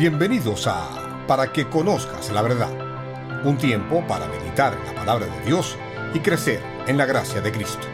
Bienvenidos a Para que conozcas la verdad, un tiempo para meditar en la palabra de Dios y crecer en la gracia de Cristo.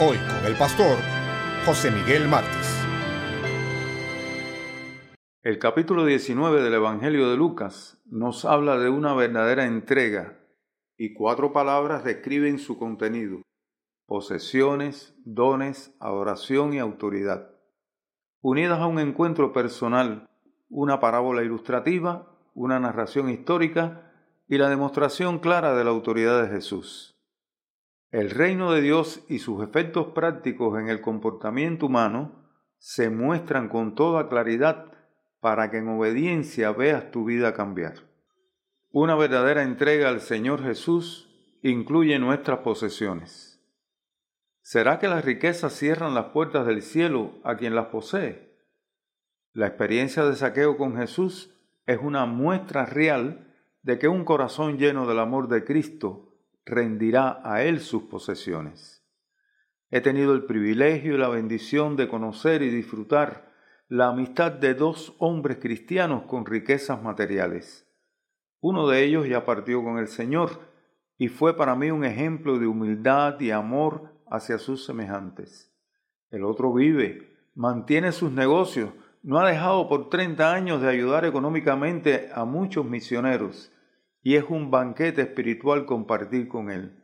Hoy con el pastor José Miguel Márquez. El capítulo 19 del Evangelio de Lucas nos habla de una verdadera entrega y cuatro palabras describen su contenido posesiones, dones, adoración y autoridad. Unidas a un encuentro personal, una parábola ilustrativa, una narración histórica y la demostración clara de la autoridad de Jesús. El reino de Dios y sus efectos prácticos en el comportamiento humano se muestran con toda claridad para que en obediencia veas tu vida cambiar. Una verdadera entrega al Señor Jesús incluye nuestras posesiones. ¿Será que las riquezas cierran las puertas del cielo a quien las posee? La experiencia de saqueo con Jesús es una muestra real de que un corazón lleno del amor de Cristo rendirá a Él sus posesiones. He tenido el privilegio y la bendición de conocer y disfrutar la amistad de dos hombres cristianos con riquezas materiales. Uno de ellos ya partió con el Señor y fue para mí un ejemplo de humildad y amor hacia sus semejantes. El otro vive, mantiene sus negocios, no ha dejado por 30 años de ayudar económicamente a muchos misioneros y es un banquete espiritual compartir con él.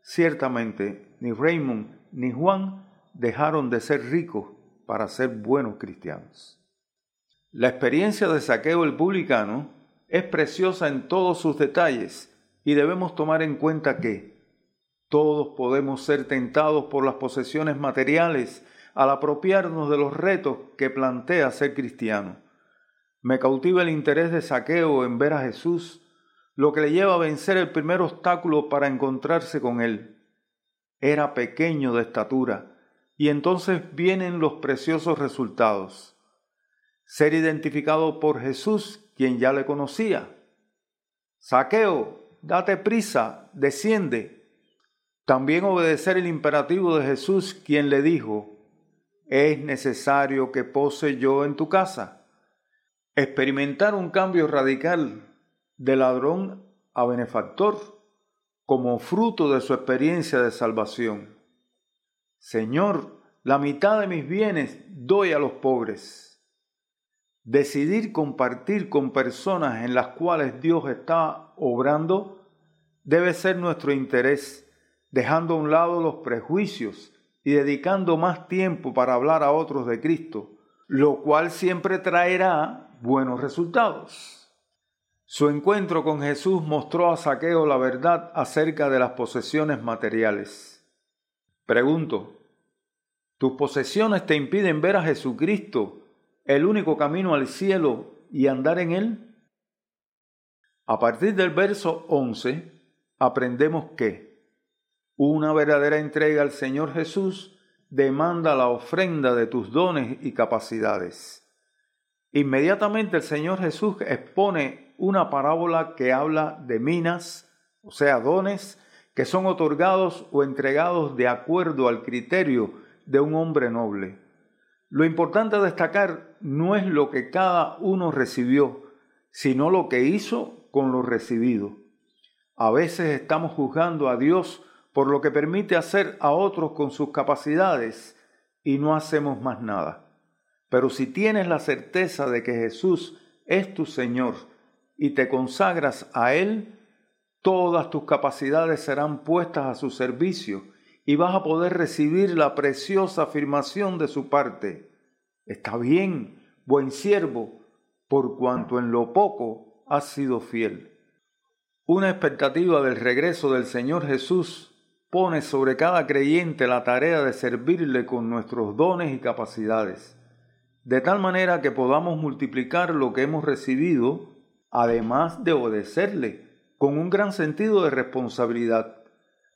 Ciertamente, ni Raymond ni Juan dejaron de ser ricos para ser buenos cristianos. La experiencia de saqueo el publicano es preciosa en todos sus detalles y debemos tomar en cuenta que todos podemos ser tentados por las posesiones materiales al apropiarnos de los retos que plantea ser cristiano. Me cautiva el interés de saqueo en ver a Jesús, lo que le lleva a vencer el primer obstáculo para encontrarse con Él. Era pequeño de estatura, y entonces vienen los preciosos resultados. Ser identificado por Jesús, quien ya le conocía. Saqueo, date prisa, desciende, también obedecer el imperativo de Jesús, quien le dijo, es necesario que pose yo en tu casa. Experimentar un cambio radical de ladrón a benefactor como fruto de su experiencia de salvación. Señor, la mitad de mis bienes doy a los pobres. Decidir compartir con personas en las cuales Dios está obrando debe ser nuestro interés dejando a un lado los prejuicios y dedicando más tiempo para hablar a otros de Cristo, lo cual siempre traerá buenos resultados. Su encuentro con Jesús mostró a Saqueo la verdad acerca de las posesiones materiales. Pregunto, ¿tus posesiones te impiden ver a Jesucristo, el único camino al cielo, y andar en él? A partir del verso 11, aprendemos que una verdadera entrega al Señor Jesús demanda la ofrenda de tus dones y capacidades. Inmediatamente el Señor Jesús expone una parábola que habla de minas, o sea, dones que son otorgados o entregados de acuerdo al criterio de un hombre noble. Lo importante a destacar no es lo que cada uno recibió, sino lo que hizo con lo recibido. A veces estamos juzgando a Dios por lo que permite hacer a otros con sus capacidades y no hacemos más nada. Pero si tienes la certeza de que Jesús es tu Señor y te consagras a Él, todas tus capacidades serán puestas a su servicio y vas a poder recibir la preciosa afirmación de su parte. Está bien, buen siervo, por cuanto en lo poco has sido fiel. Una expectativa del regreso del Señor Jesús pone sobre cada creyente la tarea de servirle con nuestros dones y capacidades, de tal manera que podamos multiplicar lo que hemos recibido, además de obedecerle, con un gran sentido de responsabilidad,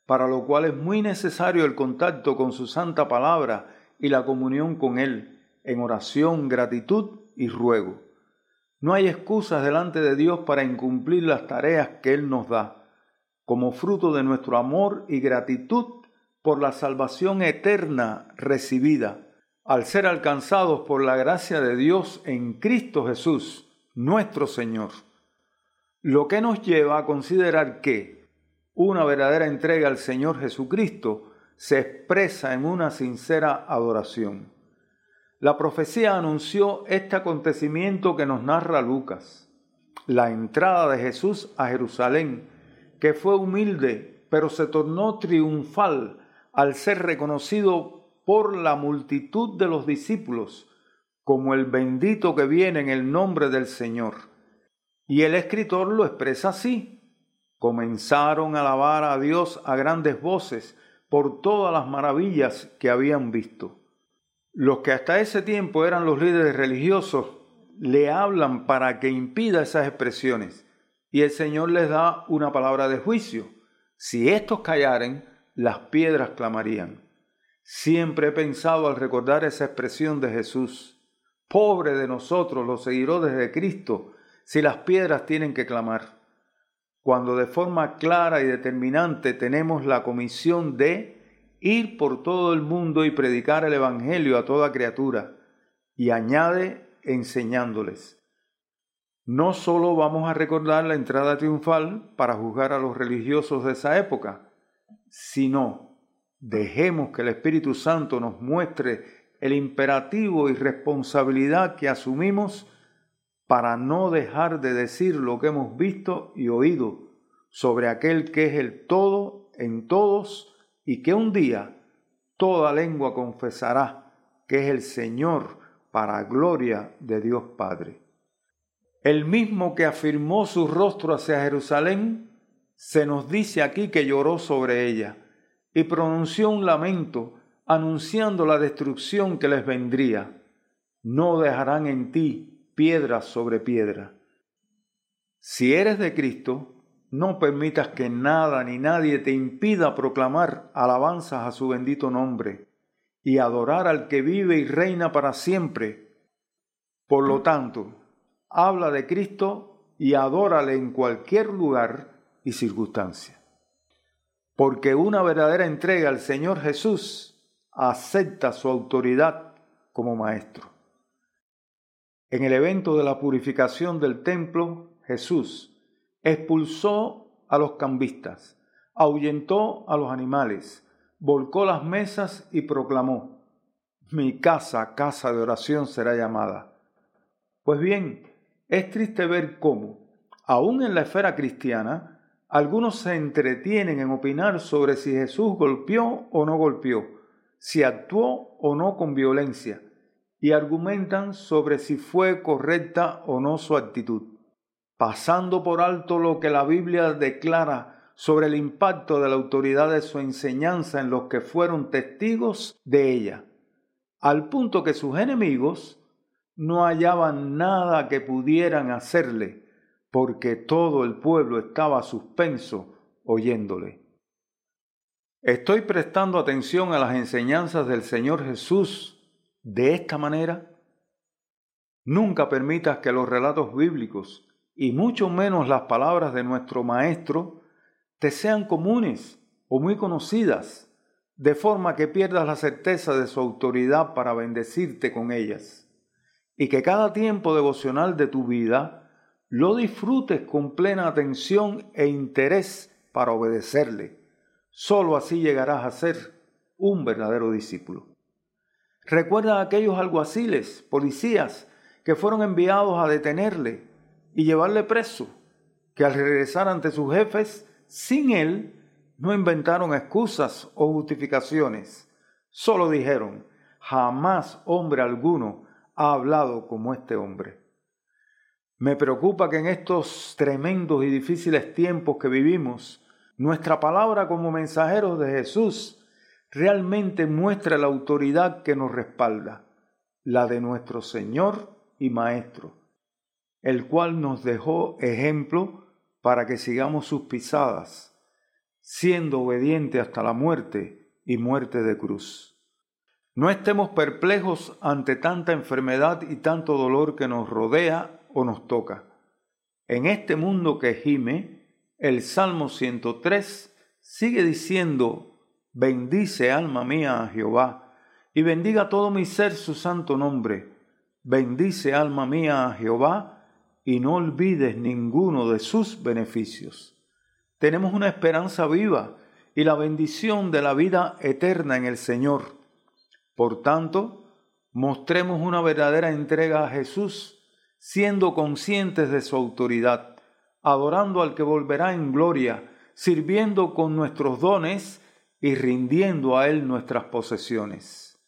para lo cual es muy necesario el contacto con su santa palabra y la comunión con Él, en oración, gratitud y ruego. No hay excusas delante de Dios para incumplir las tareas que Él nos da como fruto de nuestro amor y gratitud por la salvación eterna recibida, al ser alcanzados por la gracia de Dios en Cristo Jesús, nuestro Señor. Lo que nos lleva a considerar que una verdadera entrega al Señor Jesucristo se expresa en una sincera adoración. La profecía anunció este acontecimiento que nos narra Lucas, la entrada de Jesús a Jerusalén, que fue humilde, pero se tornó triunfal al ser reconocido por la multitud de los discípulos como el bendito que viene en el nombre del Señor. Y el escritor lo expresa así. Comenzaron a alabar a Dios a grandes voces por todas las maravillas que habían visto. Los que hasta ese tiempo eran los líderes religiosos le hablan para que impida esas expresiones y el Señor les da una palabra de juicio. Si estos callaren, las piedras clamarían. Siempre he pensado al recordar esa expresión de Jesús, pobre de nosotros los seguidores de Cristo, si las piedras tienen que clamar. Cuando de forma clara y determinante tenemos la comisión de ir por todo el mundo y predicar el Evangelio a toda criatura. Y añade enseñándoles. No solo vamos a recordar la entrada triunfal para juzgar a los religiosos de esa época, sino dejemos que el Espíritu Santo nos muestre el imperativo y responsabilidad que asumimos para no dejar de decir lo que hemos visto y oído sobre aquel que es el todo en todos y que un día toda lengua confesará que es el Señor para gloria de Dios Padre. El mismo que afirmó su rostro hacia Jerusalén, se nos dice aquí que lloró sobre ella y pronunció un lamento anunciando la destrucción que les vendría. No dejarán en ti piedra sobre piedra. Si eres de Cristo, no permitas que nada ni nadie te impida proclamar alabanzas a su bendito nombre y adorar al que vive y reina para siempre. Por lo tanto, habla de Cristo y adórale en cualquier lugar y circunstancia. Porque una verdadera entrega al Señor Jesús acepta su autoridad como maestro. En el evento de la purificación del templo, Jesús expulsó a los cambistas, ahuyentó a los animales, volcó las mesas y proclamó, mi casa, casa de oración será llamada. Pues bien, es triste ver cómo, aun en la esfera cristiana, algunos se entretienen en opinar sobre si Jesús golpeó o no golpeó, si actuó o no con violencia, y argumentan sobre si fue correcta o no su actitud. Pasando por alto lo que la Biblia declara sobre el impacto de la autoridad de su enseñanza en los que fueron testigos de ella, al punto que sus enemigos no hallaban nada que pudieran hacerle, porque todo el pueblo estaba suspenso oyéndole. ¿Estoy prestando atención a las enseñanzas del Señor Jesús de esta manera? Nunca permitas que los relatos bíblicos y mucho menos las palabras de nuestro Maestro, te sean comunes o muy conocidas, de forma que pierdas la certeza de su autoridad para bendecirte con ellas, y que cada tiempo devocional de tu vida lo disfrutes con plena atención e interés para obedecerle. Solo así llegarás a ser un verdadero discípulo. Recuerda a aquellos alguaciles, policías, que fueron enviados a detenerle y llevarle preso, que al regresar ante sus jefes, sin él, no inventaron excusas o justificaciones. Solo dijeron, jamás hombre alguno ha hablado como este hombre. Me preocupa que en estos tremendos y difíciles tiempos que vivimos, nuestra palabra como mensajeros de Jesús realmente muestre la autoridad que nos respalda, la de nuestro Señor y Maestro el cual nos dejó ejemplo para que sigamos sus pisadas, siendo obediente hasta la muerte y muerte de cruz. No estemos perplejos ante tanta enfermedad y tanto dolor que nos rodea o nos toca. En este mundo que gime, el Salmo 103 sigue diciendo, Bendice alma mía a Jehová, y bendiga todo mi ser su santo nombre. Bendice alma mía a Jehová, y no olvides ninguno de sus beneficios. Tenemos una esperanza viva y la bendición de la vida eterna en el Señor. Por tanto, mostremos una verdadera entrega a Jesús, siendo conscientes de su autoridad, adorando al que volverá en gloria, sirviendo con nuestros dones y rindiendo a Él nuestras posesiones.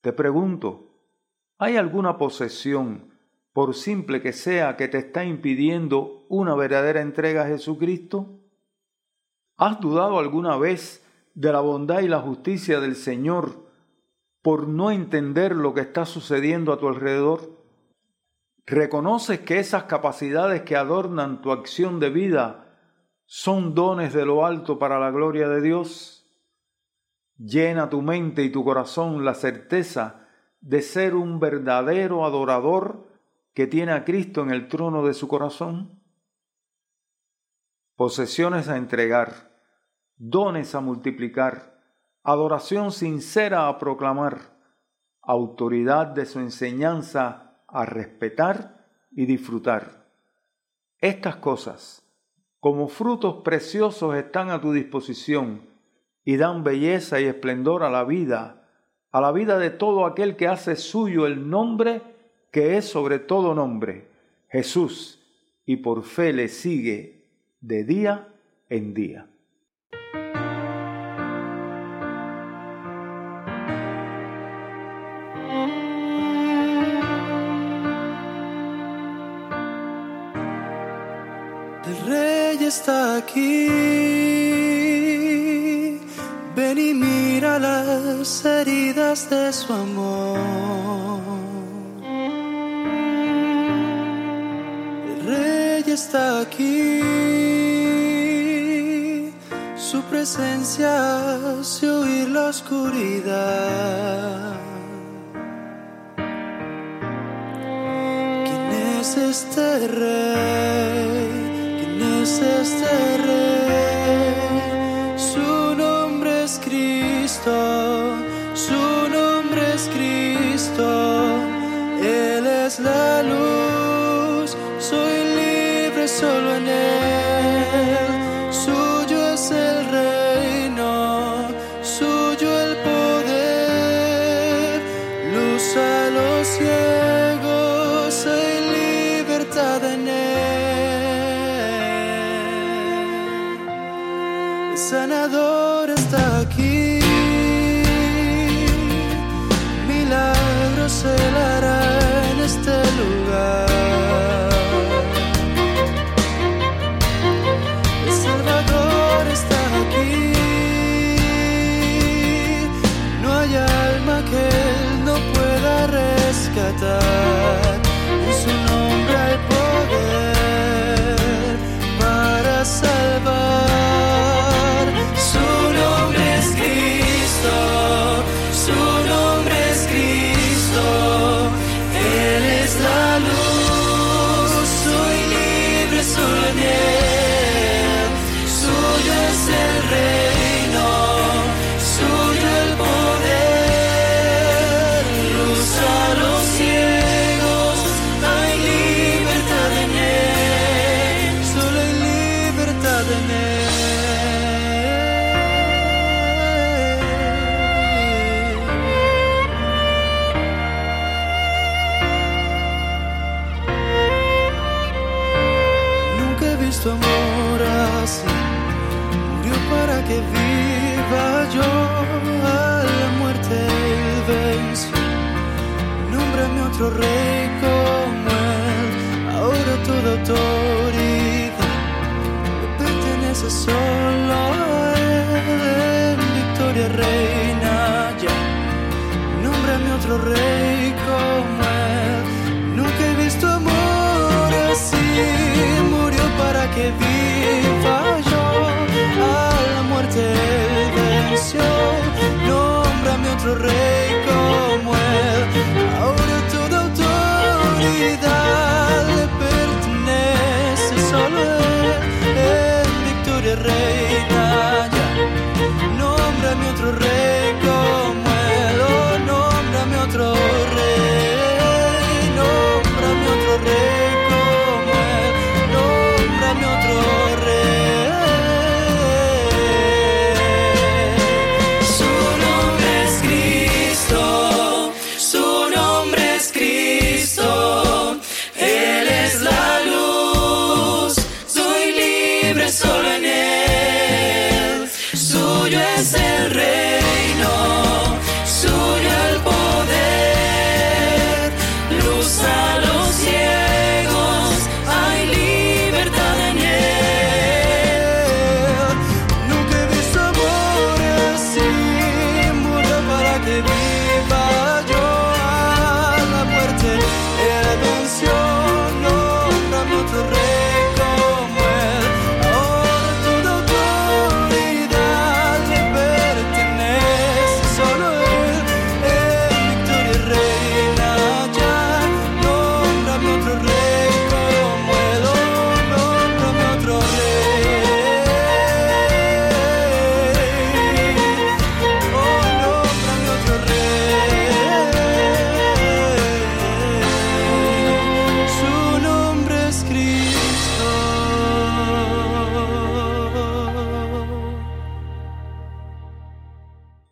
Te pregunto, ¿hay alguna posesión, por simple que sea, que te está impidiendo una verdadera entrega a Jesucristo? ¿Has dudado alguna vez de la bondad y la justicia del Señor por no entender lo que está sucediendo a tu alrededor? ¿Reconoces que esas capacidades que adornan tu acción de vida son dones de lo alto para la gloria de Dios? Llena tu mente y tu corazón la certeza de ser un verdadero adorador que tiene a Cristo en el trono de su corazón. Posesiones a entregar dones a multiplicar, adoración sincera a proclamar, autoridad de su enseñanza a respetar y disfrutar. Estas cosas, como frutos preciosos, están a tu disposición y dan belleza y esplendor a la vida, a la vida de todo aquel que hace suyo el nombre que es sobre todo nombre, Jesús, y por fe le sigue de día en día. Está aquí. Ven y mira las heridas de su amor. El rey está aquí. Su presencia hace huir la oscuridad. ¿Quién es este rey? Es este rey como él, ahora toda autoridad pertenece solo a él. Victoria reina ya, nómbrame otro rey como él. Nunca he visto amor así, murió para que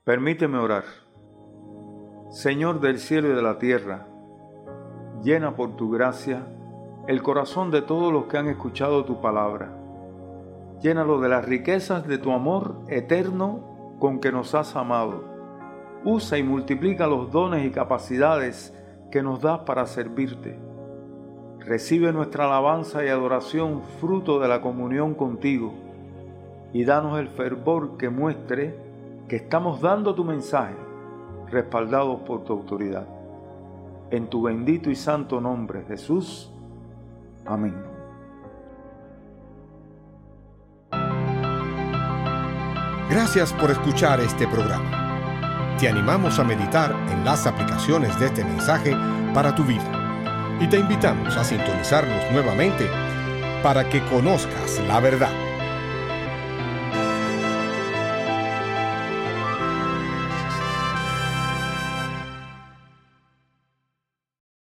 Permíteme orar. Señor del cielo y de la tierra, llena por tu gracia el corazón de todos los que han escuchado tu palabra. Llénalo de las riquezas de tu amor eterno con que nos has amado. Usa y multiplica los dones y capacidades que nos das para servirte. Recibe nuestra alabanza y adoración fruto de la comunión contigo y danos el fervor que muestre que estamos dando tu mensaje, respaldados por tu autoridad. En tu bendito y santo nombre, Jesús. Amén. Gracias por escuchar este programa. Te animamos a meditar en las aplicaciones de este mensaje para tu vida y te invitamos a sintonizarnos nuevamente para que conozcas la verdad.